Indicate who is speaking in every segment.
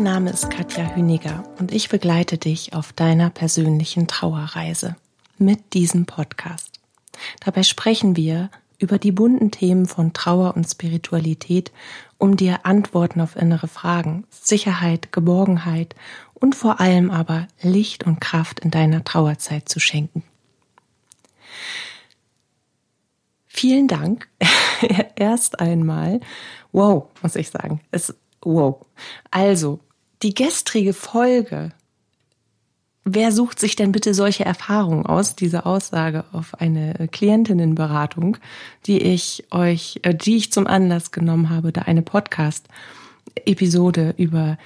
Speaker 1: Mein Name ist Katja Hüniger und ich begleite dich auf deiner persönlichen Trauerreise mit diesem Podcast. Dabei sprechen wir über die bunten Themen von Trauer und Spiritualität, um dir Antworten auf innere Fragen, Sicherheit, Geborgenheit und vor allem aber Licht und Kraft in deiner Trauerzeit zu schenken. Vielen Dank erst einmal. Wow, muss ich sagen. Es Wow. Also, die gestrige Folge. Wer sucht sich denn bitte solche Erfahrungen aus? Diese Aussage auf eine Klientinnenberatung, die ich euch, äh, die ich zum Anlass genommen habe, da eine Podcast-Episode über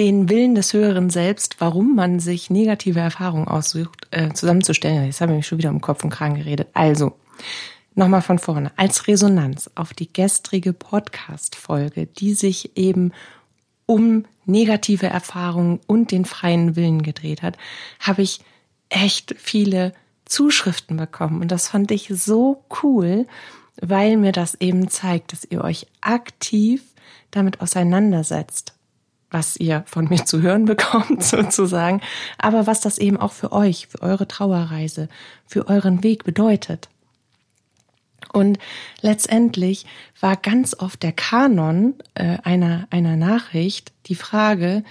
Speaker 1: den Willen des höheren Selbst, warum man sich negative Erfahrungen aussucht, äh, zusammenzustellen. Jetzt habe ich mich schon wieder um Kopf und Kragen geredet. Also, Nochmal von vorne. Als Resonanz auf die gestrige Podcast-Folge, die sich eben um negative Erfahrungen und den freien Willen gedreht hat, habe ich echt viele Zuschriften bekommen. Und das fand ich so cool, weil mir das eben zeigt, dass ihr euch aktiv damit auseinandersetzt, was ihr von mir zu hören bekommt sozusagen, aber was das eben auch für euch, für eure Trauerreise, für euren Weg bedeutet. Und letztendlich war ganz oft der Kanon äh, einer, einer Nachricht die Frage,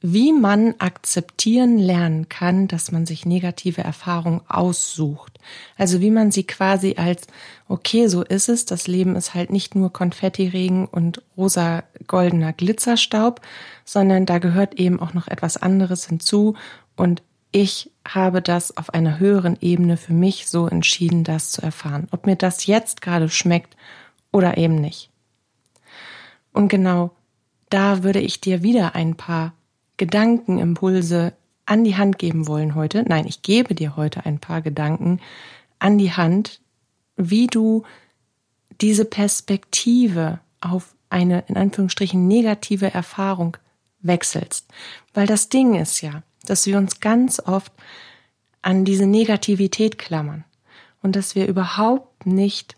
Speaker 1: wie man akzeptieren lernen kann, dass man sich negative Erfahrungen aussucht. Also wie man sie quasi als, okay, so ist es, das Leben ist halt nicht nur Konfettiregen und rosa goldener Glitzerstaub, sondern da gehört eben auch noch etwas anderes hinzu und ich habe das auf einer höheren Ebene für mich so entschieden, das zu erfahren. Ob mir das jetzt gerade schmeckt oder eben nicht. Und genau da würde ich dir wieder ein paar Gedankenimpulse an die Hand geben wollen heute. Nein, ich gebe dir heute ein paar Gedanken an die Hand, wie du diese Perspektive auf eine in Anführungsstrichen negative Erfahrung wechselst. Weil das Ding ist ja, dass wir uns ganz oft an diese Negativität klammern und dass wir überhaupt nicht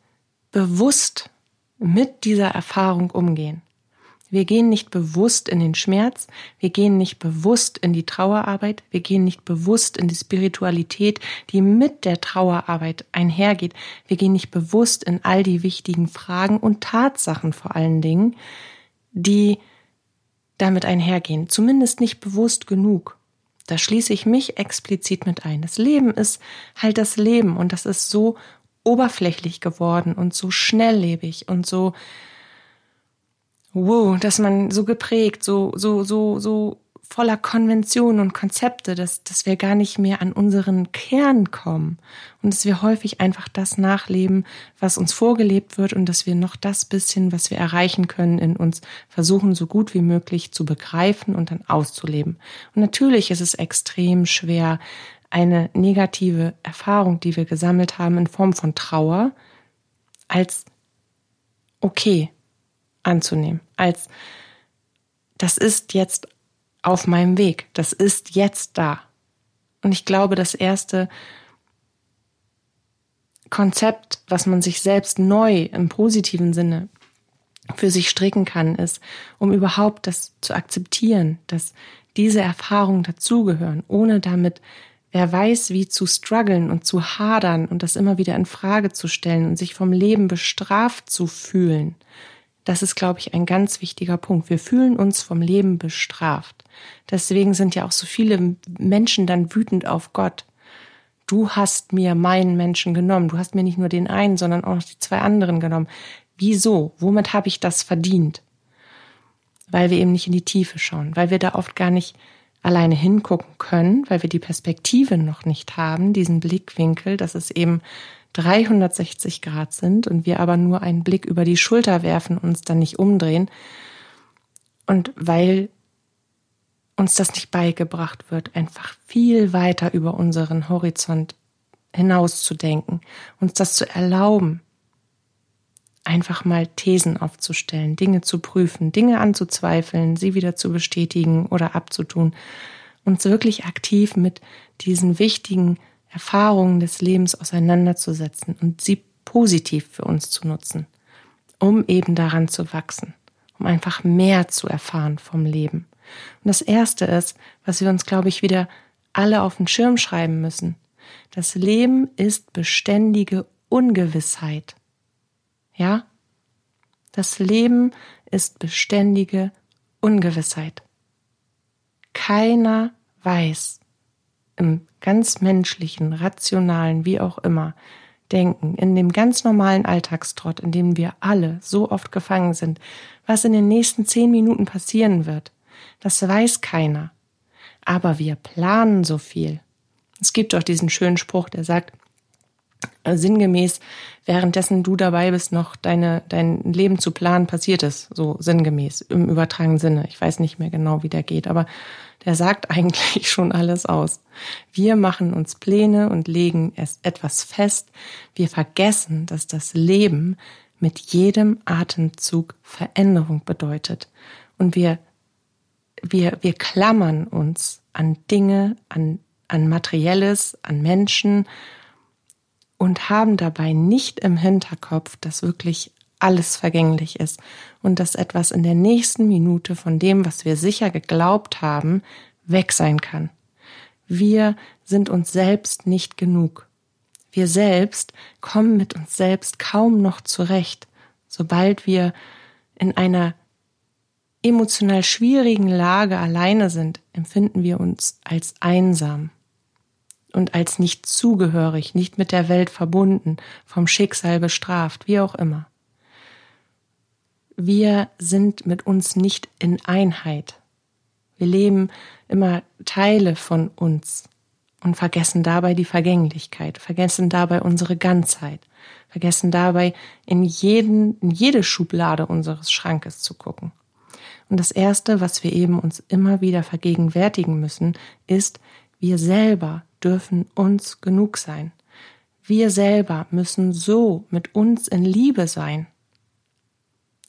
Speaker 1: bewusst mit dieser Erfahrung umgehen. Wir gehen nicht bewusst in den Schmerz, wir gehen nicht bewusst in die Trauerarbeit, wir gehen nicht bewusst in die Spiritualität, die mit der Trauerarbeit einhergeht. Wir gehen nicht bewusst in all die wichtigen Fragen und Tatsachen vor allen Dingen, die damit einhergehen. Zumindest nicht bewusst genug. Da schließe ich mich explizit mit ein. Das Leben ist halt das Leben und das ist so oberflächlich geworden und so schnelllebig und so wow, dass man so geprägt, so so so so voller Konventionen und Konzepte, dass, dass wir gar nicht mehr an unseren Kern kommen und dass wir häufig einfach das nachleben, was uns vorgelebt wird und dass wir noch das bisschen, was wir erreichen können, in uns versuchen, so gut wie möglich zu begreifen und dann auszuleben. Und natürlich ist es extrem schwer, eine negative Erfahrung, die wir gesammelt haben in Form von Trauer, als okay anzunehmen, als das ist jetzt auf meinem Weg. Das ist jetzt da. Und ich glaube, das erste Konzept, was man sich selbst neu im positiven Sinne für sich stricken kann, ist, um überhaupt das zu akzeptieren, dass diese Erfahrungen dazugehören, ohne damit wer weiß wie zu strugglen und zu hadern und das immer wieder in Frage zu stellen und sich vom Leben bestraft zu fühlen. Das ist, glaube ich, ein ganz wichtiger Punkt. Wir fühlen uns vom Leben bestraft. Deswegen sind ja auch so viele Menschen dann wütend auf Gott. Du hast mir meinen Menschen genommen. Du hast mir nicht nur den einen, sondern auch noch die zwei anderen genommen. Wieso? Womit habe ich das verdient? Weil wir eben nicht in die Tiefe schauen, weil wir da oft gar nicht alleine hingucken können, weil wir die Perspektive noch nicht haben, diesen Blickwinkel, dass es eben 360 Grad sind und wir aber nur einen Blick über die Schulter werfen und uns dann nicht umdrehen. Und weil uns das nicht beigebracht wird, einfach viel weiter über unseren Horizont hinauszudenken, uns das zu erlauben, einfach mal Thesen aufzustellen, Dinge zu prüfen, Dinge anzuzweifeln, sie wieder zu bestätigen oder abzutun, uns wirklich aktiv mit diesen wichtigen Erfahrungen des Lebens auseinanderzusetzen und sie positiv für uns zu nutzen, um eben daran zu wachsen, um einfach mehr zu erfahren vom Leben. Und das Erste ist, was wir uns, glaube ich, wieder alle auf den Schirm schreiben müssen. Das Leben ist beständige Ungewissheit. Ja? Das Leben ist beständige Ungewissheit. Keiner weiß im ganz menschlichen, rationalen, wie auch immer, Denken, in dem ganz normalen Alltagstrott, in dem wir alle so oft gefangen sind, was in den nächsten zehn Minuten passieren wird, das weiß keiner. Aber wir planen so viel. Es gibt auch diesen schönen Spruch, der sagt, äh, sinngemäß, währenddessen du dabei bist, noch deine, dein Leben zu planen, passiert es, so sinngemäß, im übertragenen Sinne. Ich weiß nicht mehr genau, wie der geht, aber der sagt eigentlich schon alles aus. Wir machen uns Pläne und legen es etwas fest. Wir vergessen, dass das Leben mit jedem Atemzug Veränderung bedeutet. Und wir, wir, wir klammern uns an Dinge, an, an Materielles, an Menschen und haben dabei nicht im Hinterkopf, dass wirklich alles vergänglich ist und dass etwas in der nächsten Minute von dem, was wir sicher geglaubt haben, weg sein kann. Wir sind uns selbst nicht genug. Wir selbst kommen mit uns selbst kaum noch zurecht, sobald wir in einer emotional schwierigen Lage alleine sind, empfinden wir uns als einsam und als nicht zugehörig, nicht mit der Welt verbunden, vom Schicksal bestraft, wie auch immer. Wir sind mit uns nicht in Einheit. Wir leben immer Teile von uns und vergessen dabei die Vergänglichkeit, vergessen dabei unsere Ganzheit, vergessen dabei in jeden, in jede Schublade unseres Schrankes zu gucken. Und das erste, was wir eben uns immer wieder vergegenwärtigen müssen, ist, wir selber dürfen uns genug sein. Wir selber müssen so mit uns in Liebe sein,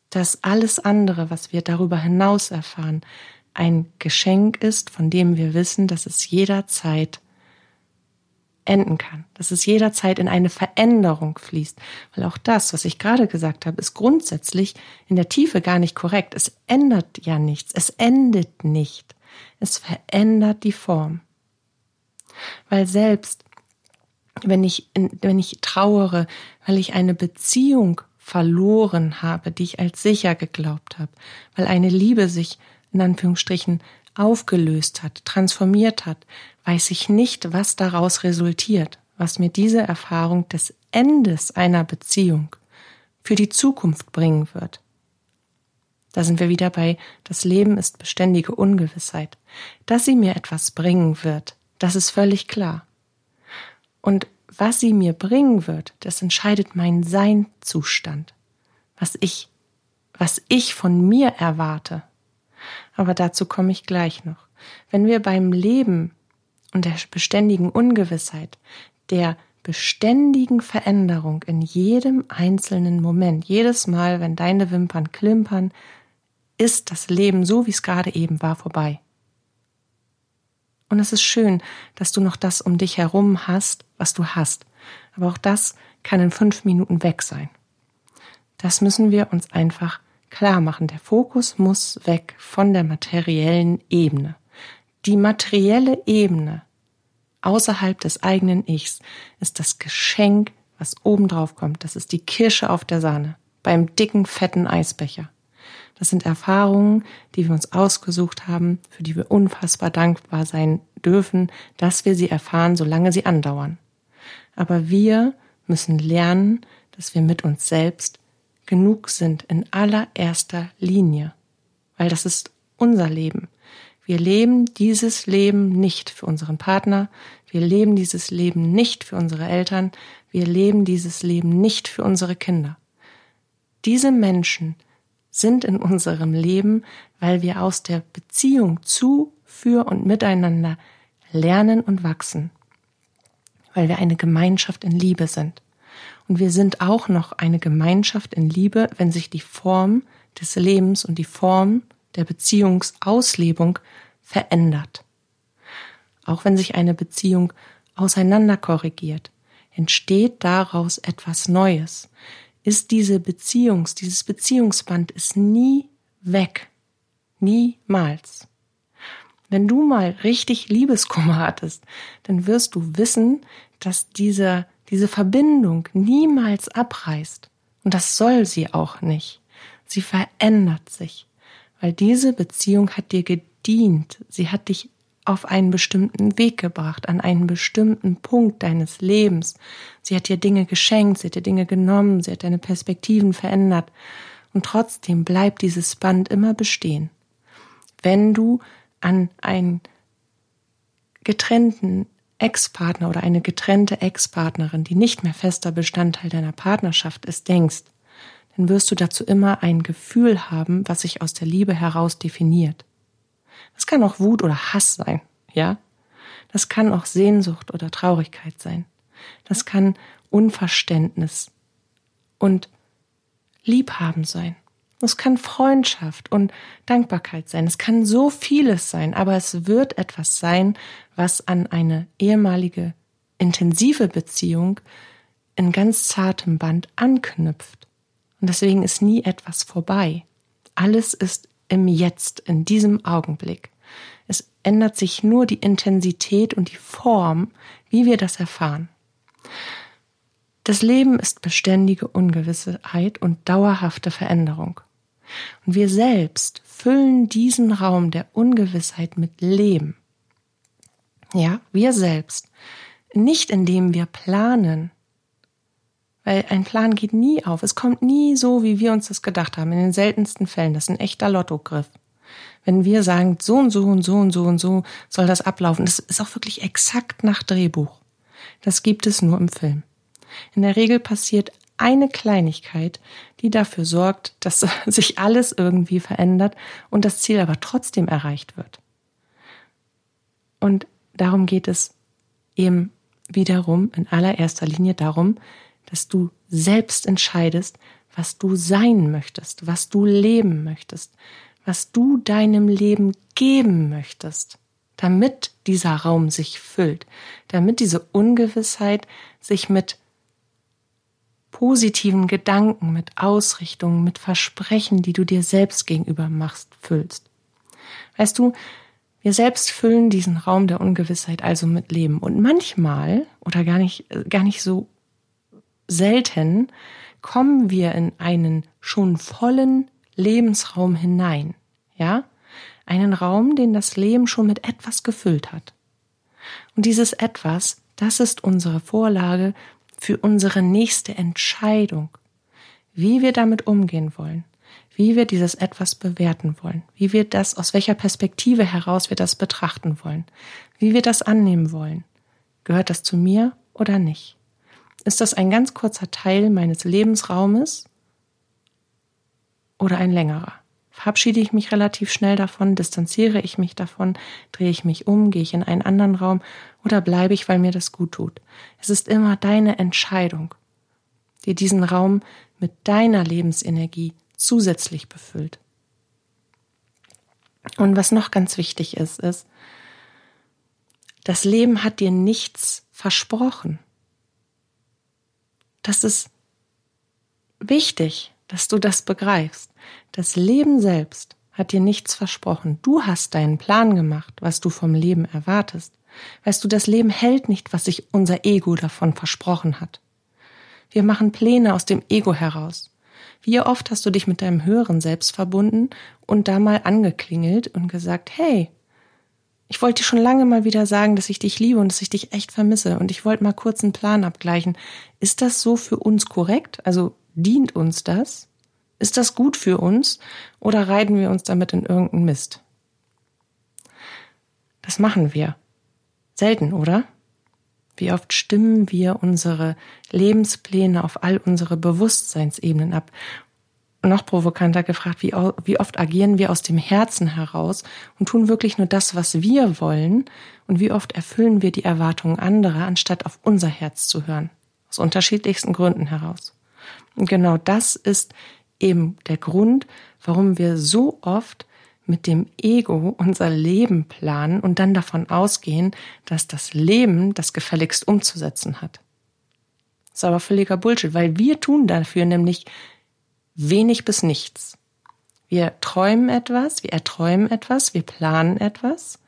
Speaker 1: dass alles andere, was wir darüber hinaus erfahren, ein Geschenk ist, von dem wir wissen, dass es jederzeit enden kann, dass es jederzeit in eine Veränderung fließt. Weil auch das, was ich gerade gesagt habe, ist grundsätzlich in der Tiefe gar nicht korrekt. Es ändert ja nichts, es endet nicht. Es verändert die Form. Weil selbst wenn ich, wenn ich trauere, weil ich eine Beziehung verloren habe, die ich als sicher geglaubt habe, weil eine Liebe sich in Anführungsstrichen aufgelöst hat, transformiert hat, weiß ich nicht, was daraus resultiert, was mir diese Erfahrung des Endes einer Beziehung für die Zukunft bringen wird. Da sind wir wieder bei, das Leben ist beständige Ungewissheit. Dass sie mir etwas bringen wird, das ist völlig klar. Und was sie mir bringen wird, das entscheidet mein Seinzustand, was ich, was ich von mir erwarte. Aber dazu komme ich gleich noch. Wenn wir beim Leben und der beständigen Ungewissheit, der beständigen Veränderung in jedem einzelnen Moment, jedes Mal, wenn deine Wimpern klimpern, ist das Leben so, wie es gerade eben war, vorbei. Und es ist schön, dass du noch das um dich herum hast, was du hast. Aber auch das kann in fünf Minuten weg sein. Das müssen wir uns einfach klar machen. Der Fokus muss weg von der materiellen Ebene. Die materielle Ebene außerhalb des eigenen Ichs ist das Geschenk, was obendrauf kommt. Das ist die Kirsche auf der Sahne beim dicken, fetten Eisbecher. Das sind Erfahrungen, die wir uns ausgesucht haben, für die wir unfassbar dankbar sein dürfen, dass wir sie erfahren, solange sie andauern. Aber wir müssen lernen, dass wir mit uns selbst genug sind in allererster Linie, weil das ist unser Leben. Wir leben dieses Leben nicht für unseren Partner, wir leben dieses Leben nicht für unsere Eltern, wir leben dieses Leben nicht für unsere Kinder. Diese Menschen sind in unserem Leben, weil wir aus der Beziehung zu, für und miteinander lernen und wachsen, weil wir eine Gemeinschaft in Liebe sind. Und wir sind auch noch eine Gemeinschaft in Liebe, wenn sich die Form des Lebens und die Form der Beziehungsauslebung verändert. Auch wenn sich eine Beziehung auseinander korrigiert, entsteht daraus etwas Neues. Ist diese Beziehungs, dieses Beziehungsband ist nie weg. Niemals. Wenn du mal richtig Liebeskummer hattest, dann wirst du wissen, dass diese, diese Verbindung niemals abreißt. Und das soll sie auch nicht. Sie verändert sich, weil diese Beziehung hat dir gedient. Sie hat dich auf einen bestimmten Weg gebracht, an einen bestimmten Punkt deines Lebens. Sie hat dir Dinge geschenkt, sie hat dir Dinge genommen, sie hat deine Perspektiven verändert. Und trotzdem bleibt dieses Band immer bestehen. Wenn du an einen getrennten Ex-Partner oder eine getrennte Ex-Partnerin, die nicht mehr fester Bestandteil deiner Partnerschaft ist, denkst, dann wirst du dazu immer ein Gefühl haben, was sich aus der Liebe heraus definiert. Das kann auch Wut oder Hass sein, ja? Das kann auch Sehnsucht oder Traurigkeit sein. Das kann Unverständnis und Liebhaben sein. Es kann Freundschaft und Dankbarkeit sein. Es kann so vieles sein, aber es wird etwas sein, was an eine ehemalige intensive Beziehung in ganz zartem Band anknüpft. Und deswegen ist nie etwas vorbei. Alles ist im Jetzt, in diesem Augenblick. Es ändert sich nur die Intensität und die Form, wie wir das erfahren. Das Leben ist beständige Ungewissheit und dauerhafte Veränderung. Und wir selbst füllen diesen Raum der Ungewissheit mit Leben. Ja, wir selbst. Nicht indem wir planen, weil ein Plan geht nie auf. Es kommt nie so, wie wir uns das gedacht haben. In den seltensten Fällen. Das ist ein echter Lottogriff. Wenn wir sagen, so und so und so und so und so soll das ablaufen, das ist auch wirklich exakt nach Drehbuch. Das gibt es nur im Film. In der Regel passiert eine Kleinigkeit, die dafür sorgt, dass sich alles irgendwie verändert und das Ziel aber trotzdem erreicht wird. Und darum geht es eben wiederum in allererster Linie darum, dass du selbst entscheidest, was du sein möchtest, was du leben möchtest, was du deinem Leben geben möchtest, damit dieser Raum sich füllt, damit diese Ungewissheit sich mit positiven Gedanken, mit Ausrichtungen, mit Versprechen, die du dir selbst gegenüber machst, füllst. Weißt du, wir selbst füllen diesen Raum der Ungewissheit also mit Leben. Und manchmal, oder gar nicht, gar nicht so selten kommen wir in einen schon vollen Lebensraum hinein, ja? Einen Raum, den das Leben schon mit etwas gefüllt hat. Und dieses etwas, das ist unsere Vorlage für unsere nächste Entscheidung, wie wir damit umgehen wollen, wie wir dieses etwas bewerten wollen, wie wir das, aus welcher Perspektive heraus wir das betrachten wollen, wie wir das annehmen wollen. Gehört das zu mir oder nicht? Ist das ein ganz kurzer Teil meines Lebensraumes oder ein längerer? Verabschiede ich mich relativ schnell davon, distanziere ich mich davon, drehe ich mich um, gehe ich in einen anderen Raum oder bleibe ich, weil mir das gut tut? Es ist immer deine Entscheidung, die diesen Raum mit deiner Lebensenergie zusätzlich befüllt. Und was noch ganz wichtig ist, ist, das Leben hat dir nichts versprochen. Das ist wichtig, dass du das begreifst. Das Leben selbst hat dir nichts versprochen. Du hast deinen Plan gemacht, was du vom Leben erwartest. Weißt du, das Leben hält nicht, was sich unser Ego davon versprochen hat. Wir machen Pläne aus dem Ego heraus. Wie oft hast du dich mit deinem höheren Selbst verbunden und da mal angeklingelt und gesagt, hey, ich wollte dir schon lange mal wieder sagen, dass ich dich liebe und dass ich dich echt vermisse. Und ich wollte mal kurz einen Plan abgleichen. Ist das so für uns korrekt? Also dient uns das? Ist das gut für uns? Oder reiten wir uns damit in irgendeinen Mist? Das machen wir. Selten, oder? Wie oft stimmen wir unsere Lebenspläne auf all unsere Bewusstseinsebenen ab? noch provokanter gefragt, wie, wie oft agieren wir aus dem Herzen heraus und tun wirklich nur das, was wir wollen und wie oft erfüllen wir die Erwartungen anderer, anstatt auf unser Herz zu hören. Aus unterschiedlichsten Gründen heraus. Und genau das ist eben der Grund, warum wir so oft mit dem Ego unser Leben planen und dann davon ausgehen, dass das Leben das gefälligst umzusetzen hat. Das ist aber völliger Bullshit, weil wir tun dafür nämlich wenig bis nichts. Wir träumen etwas, wir erträumen etwas, wir planen etwas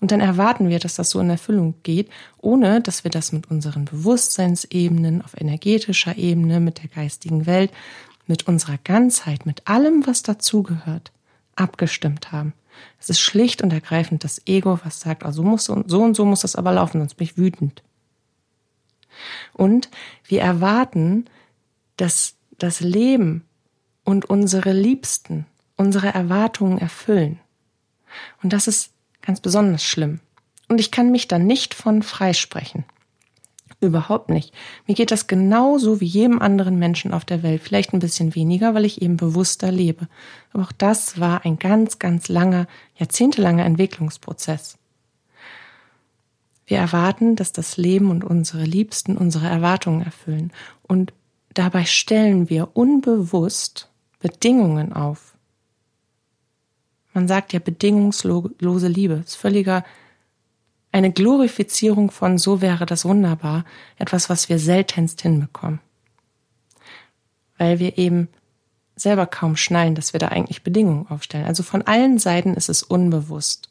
Speaker 1: und dann erwarten wir, dass das so in Erfüllung geht, ohne dass wir das mit unseren Bewusstseinsebenen, auf energetischer Ebene, mit der geistigen Welt, mit unserer Ganzheit, mit allem, was dazugehört, abgestimmt haben. Es ist schlicht und ergreifend das Ego, was sagt, oh, so, muss, so und so muss das aber laufen, sonst bin ich wütend. Und wir erwarten, dass das Leben und unsere Liebsten unsere Erwartungen erfüllen. Und das ist ganz besonders schlimm. Und ich kann mich da nicht von freisprechen. Überhaupt nicht. Mir geht das genauso wie jedem anderen Menschen auf der Welt. Vielleicht ein bisschen weniger, weil ich eben bewusster lebe. Aber auch das war ein ganz, ganz langer, jahrzehntelanger Entwicklungsprozess. Wir erwarten, dass das Leben und unsere Liebsten unsere Erwartungen erfüllen. Und dabei stellen wir unbewusst Bedingungen auf. Man sagt ja bedingungslose Liebe. Das ist völliger, eine Glorifizierung von so wäre das wunderbar. Etwas, was wir seltenst hinbekommen. Weil wir eben selber kaum schnallen, dass wir da eigentlich Bedingungen aufstellen. Also von allen Seiten ist es unbewusst.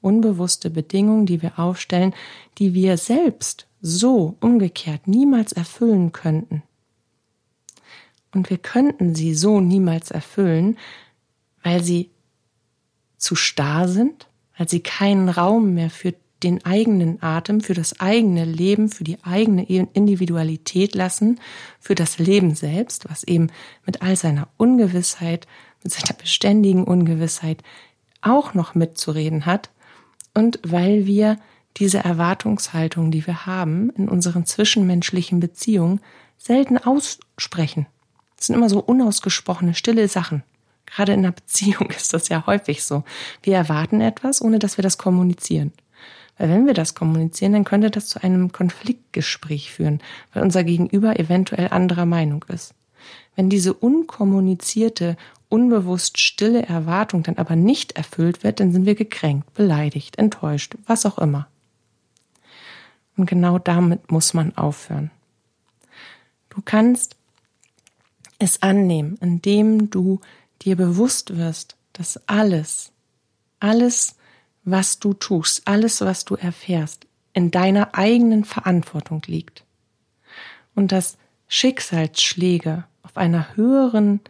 Speaker 1: Unbewusste Bedingungen, die wir aufstellen, die wir selbst so umgekehrt niemals erfüllen könnten. Und wir könnten sie so niemals erfüllen, weil sie zu starr sind, weil sie keinen Raum mehr für den eigenen Atem, für das eigene Leben, für die eigene Individualität lassen, für das Leben selbst, was eben mit all seiner Ungewissheit, mit seiner beständigen Ungewissheit auch noch mitzureden hat und weil wir diese Erwartungshaltung, die wir haben in unseren zwischenmenschlichen Beziehungen, selten aussprechen. Das sind immer so unausgesprochene, stille Sachen. Gerade in einer Beziehung ist das ja häufig so. Wir erwarten etwas, ohne dass wir das kommunizieren. Weil wenn wir das kommunizieren, dann könnte das zu einem Konfliktgespräch führen, weil unser Gegenüber eventuell anderer Meinung ist. Wenn diese unkommunizierte, unbewusst stille Erwartung dann aber nicht erfüllt wird, dann sind wir gekränkt, beleidigt, enttäuscht, was auch immer. Und genau damit muss man aufhören. Du kannst es annehmen, indem du dir bewusst wirst, dass alles, alles, was du tust, alles, was du erfährst, in deiner eigenen Verantwortung liegt. Und dass Schicksalsschläge auf einer höheren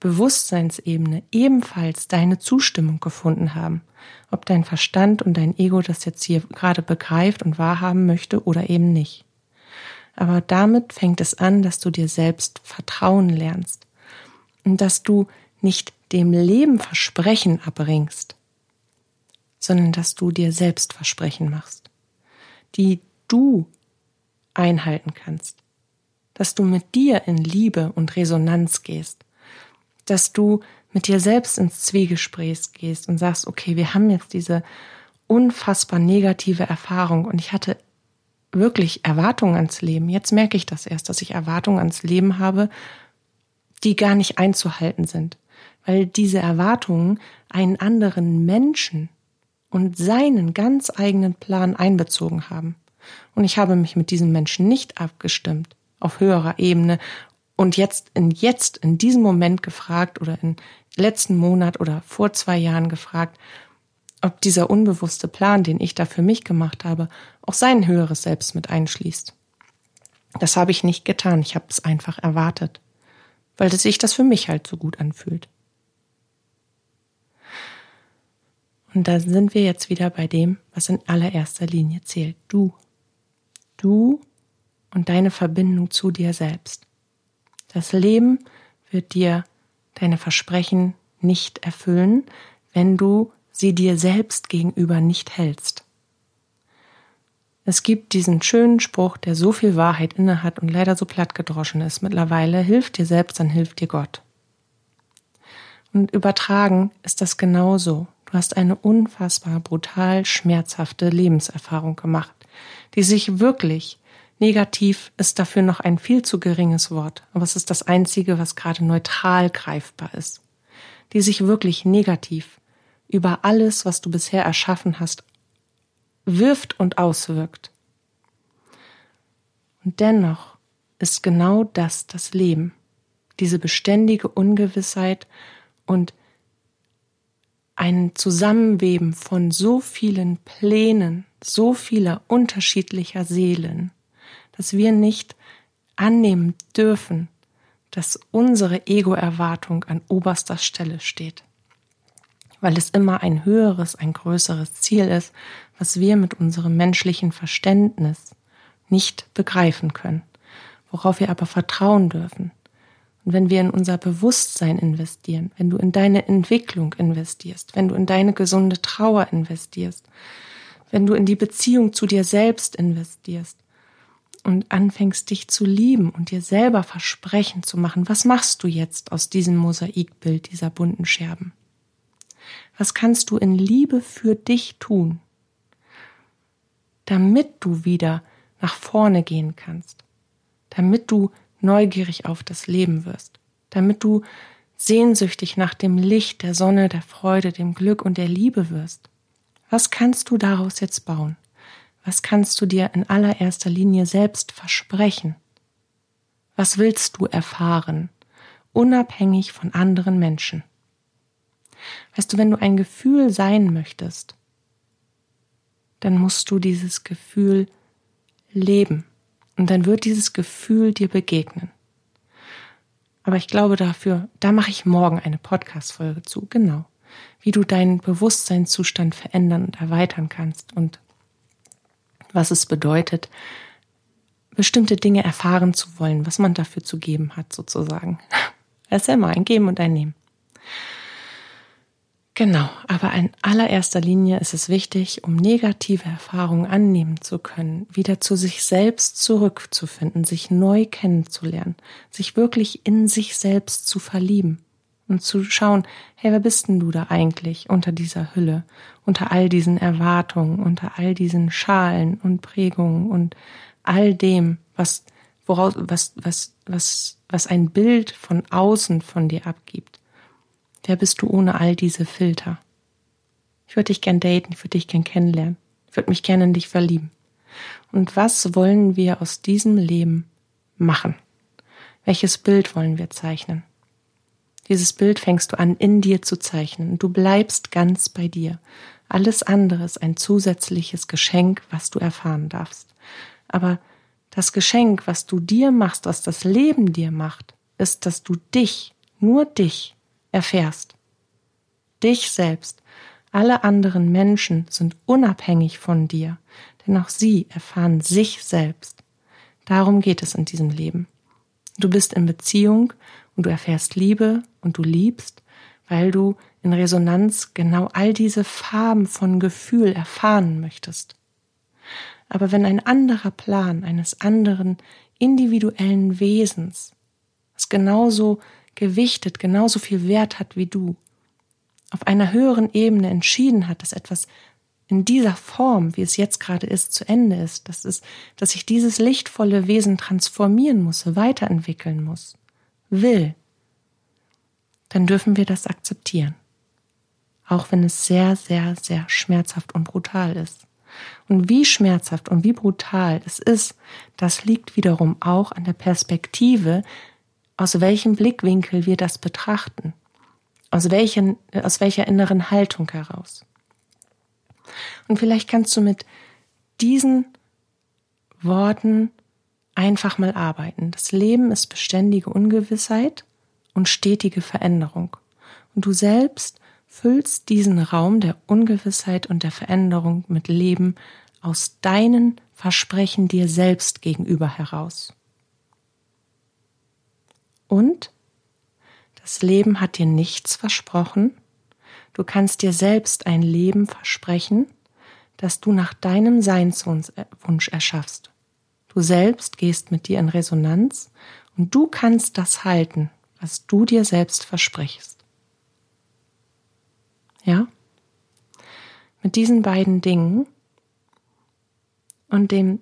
Speaker 1: Bewusstseinsebene ebenfalls deine Zustimmung gefunden haben, ob dein Verstand und dein Ego das jetzt hier gerade begreift und wahrhaben möchte oder eben nicht. Aber damit fängt es an, dass du dir selbst vertrauen lernst und dass du nicht dem Leben Versprechen abbringst, sondern dass du dir selbst Versprechen machst, die du einhalten kannst, dass du mit dir in Liebe und Resonanz gehst, dass du mit dir selbst ins Zwiegespräch gehst und sagst, okay, wir haben jetzt diese unfassbar negative Erfahrung und ich hatte wirklich Erwartungen ans Leben. Jetzt merke ich das erst, dass ich Erwartungen ans Leben habe, die gar nicht einzuhalten sind, weil diese Erwartungen einen anderen Menschen und seinen ganz eigenen Plan einbezogen haben. Und ich habe mich mit diesem Menschen nicht abgestimmt auf höherer Ebene und jetzt in jetzt in diesem Moment gefragt oder im letzten Monat oder vor zwei Jahren gefragt, ob dieser unbewusste Plan, den ich da für mich gemacht habe, auch sein höheres Selbst mit einschließt. Das habe ich nicht getan, ich habe es einfach erwartet, weil sich das für mich halt so gut anfühlt. Und da sind wir jetzt wieder bei dem, was in allererster Linie zählt. Du. Du und deine Verbindung zu dir selbst. Das Leben wird dir deine Versprechen nicht erfüllen, wenn du sie dir selbst gegenüber nicht hältst. Es gibt diesen schönen Spruch, der so viel Wahrheit innehat und leider so platt gedroschen ist mittlerweile, hilf dir selbst, dann hilft dir Gott. Und übertragen ist das genauso. Du hast eine unfassbar brutal schmerzhafte Lebenserfahrung gemacht, die sich wirklich negativ ist dafür noch ein viel zu geringes Wort, aber es ist das einzige, was gerade neutral greifbar ist, die sich wirklich negativ über alles, was du bisher erschaffen hast, wirft und auswirkt. Und dennoch ist genau das das Leben, diese beständige Ungewissheit und ein Zusammenweben von so vielen Plänen, so vieler unterschiedlicher Seelen, dass wir nicht annehmen dürfen, dass unsere Ego-Erwartung an oberster Stelle steht, weil es immer ein höheres, ein größeres Ziel ist, was wir mit unserem menschlichen Verständnis nicht begreifen können, worauf wir aber vertrauen dürfen. Und wenn wir in unser Bewusstsein investieren, wenn du in deine Entwicklung investierst, wenn du in deine gesunde Trauer investierst, wenn du in die Beziehung zu dir selbst investierst und anfängst dich zu lieben und dir selber Versprechen zu machen, was machst du jetzt aus diesem Mosaikbild dieser bunten Scherben? Was kannst du in Liebe für dich tun? damit du wieder nach vorne gehen kannst, damit du neugierig auf das Leben wirst, damit du sehnsüchtig nach dem Licht, der Sonne, der Freude, dem Glück und der Liebe wirst. Was kannst du daraus jetzt bauen? Was kannst du dir in allererster Linie selbst versprechen? Was willst du erfahren, unabhängig von anderen Menschen? Weißt du, wenn du ein Gefühl sein möchtest, dann musst du dieses Gefühl leben. Und dann wird dieses Gefühl dir begegnen. Aber ich glaube dafür, da mache ich morgen eine Podcast-Folge zu, genau. Wie du deinen Bewusstseinszustand verändern und erweitern kannst und was es bedeutet, bestimmte Dinge erfahren zu wollen, was man dafür zu geben hat, sozusagen. Es ist ja immer ein Geben und ein Nehmen. Genau, aber in allererster Linie ist es wichtig, um negative Erfahrungen annehmen zu können, wieder zu sich selbst zurückzufinden, sich neu kennenzulernen, sich wirklich in sich selbst zu verlieben und zu schauen, hey, wer bist denn du da eigentlich unter dieser Hülle, unter all diesen Erwartungen, unter all diesen Schalen und Prägungen und all dem, was, woraus, was, was, was, was ein Bild von außen von dir abgibt. Wer bist du ohne all diese Filter? Ich würde dich gern daten, ich würde dich gern kennenlernen, ich würde mich gerne in dich verlieben. Und was wollen wir aus diesem Leben machen? Welches Bild wollen wir zeichnen? Dieses Bild fängst du an, in dir zu zeichnen. Du bleibst ganz bei dir. Alles andere ist ein zusätzliches Geschenk, was du erfahren darfst. Aber das Geschenk, was du dir machst, was das Leben dir macht, ist, dass du dich, nur dich, erfährst. Dich selbst. Alle anderen Menschen sind unabhängig von dir, denn auch sie erfahren sich selbst. Darum geht es in diesem Leben. Du bist in Beziehung und du erfährst Liebe und du liebst, weil du in Resonanz genau all diese Farben von Gefühl erfahren möchtest. Aber wenn ein anderer Plan eines anderen individuellen Wesens, was genauso gewichtet, genauso viel Wert hat wie du, auf einer höheren Ebene entschieden hat, dass etwas in dieser Form, wie es jetzt gerade ist, zu Ende ist, dass es, dass sich dieses lichtvolle Wesen transformieren muss, weiterentwickeln muss, will, dann dürfen wir das akzeptieren. Auch wenn es sehr, sehr, sehr schmerzhaft und brutal ist. Und wie schmerzhaft und wie brutal es ist, das liegt wiederum auch an der Perspektive, aus welchem Blickwinkel wir das betrachten, aus, welchen, aus welcher inneren Haltung heraus. Und vielleicht kannst du mit diesen Worten einfach mal arbeiten. Das Leben ist beständige Ungewissheit und stetige Veränderung. Und du selbst füllst diesen Raum der Ungewissheit und der Veränderung mit Leben aus deinen Versprechen dir selbst gegenüber heraus. Und das Leben hat dir nichts versprochen. Du kannst dir selbst ein Leben versprechen, das du nach deinem Seinswunsch erschaffst. Du selbst gehst mit dir in Resonanz und du kannst das halten, was du dir selbst versprichst. Ja? Mit diesen beiden Dingen und dem,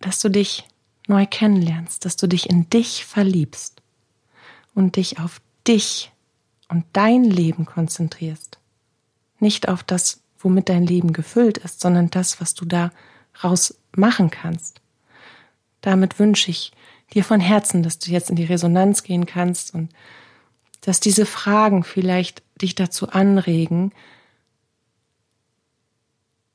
Speaker 1: dass du dich neu kennenlernst, dass du dich in dich verliebst, und dich auf dich und dein Leben konzentrierst. Nicht auf das, womit dein Leben gefüllt ist, sondern das, was du daraus machen kannst. Damit wünsche ich dir von Herzen, dass du jetzt in die Resonanz gehen kannst und dass diese Fragen vielleicht dich dazu anregen,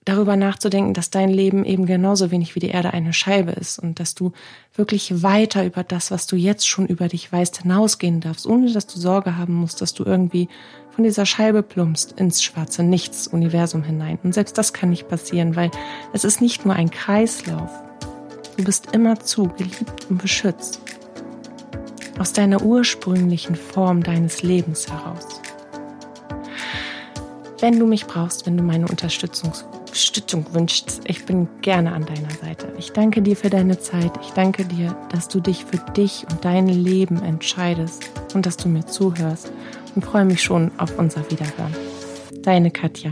Speaker 1: darüber nachzudenken, dass dein Leben eben genauso wenig wie die Erde eine Scheibe ist und dass du wirklich weiter über das, was du jetzt schon über dich weißt, hinausgehen darfst, ohne dass du Sorge haben musst, dass du irgendwie von dieser Scheibe plumpst ins schwarze Nichts-Universum hinein. Und selbst das kann nicht passieren, weil es ist nicht nur ein Kreislauf. Du bist immerzu geliebt und beschützt. Aus deiner ursprünglichen Form deines Lebens heraus. Wenn du mich brauchst, wenn du meine Unterstützung Unterstützung wünschst, ich bin gerne an deiner Seite. Ich danke dir für deine Zeit. Ich danke dir, dass du dich für dich und dein Leben entscheidest und dass du mir zuhörst und freue mich schon auf unser Wiederhören. Deine Katja.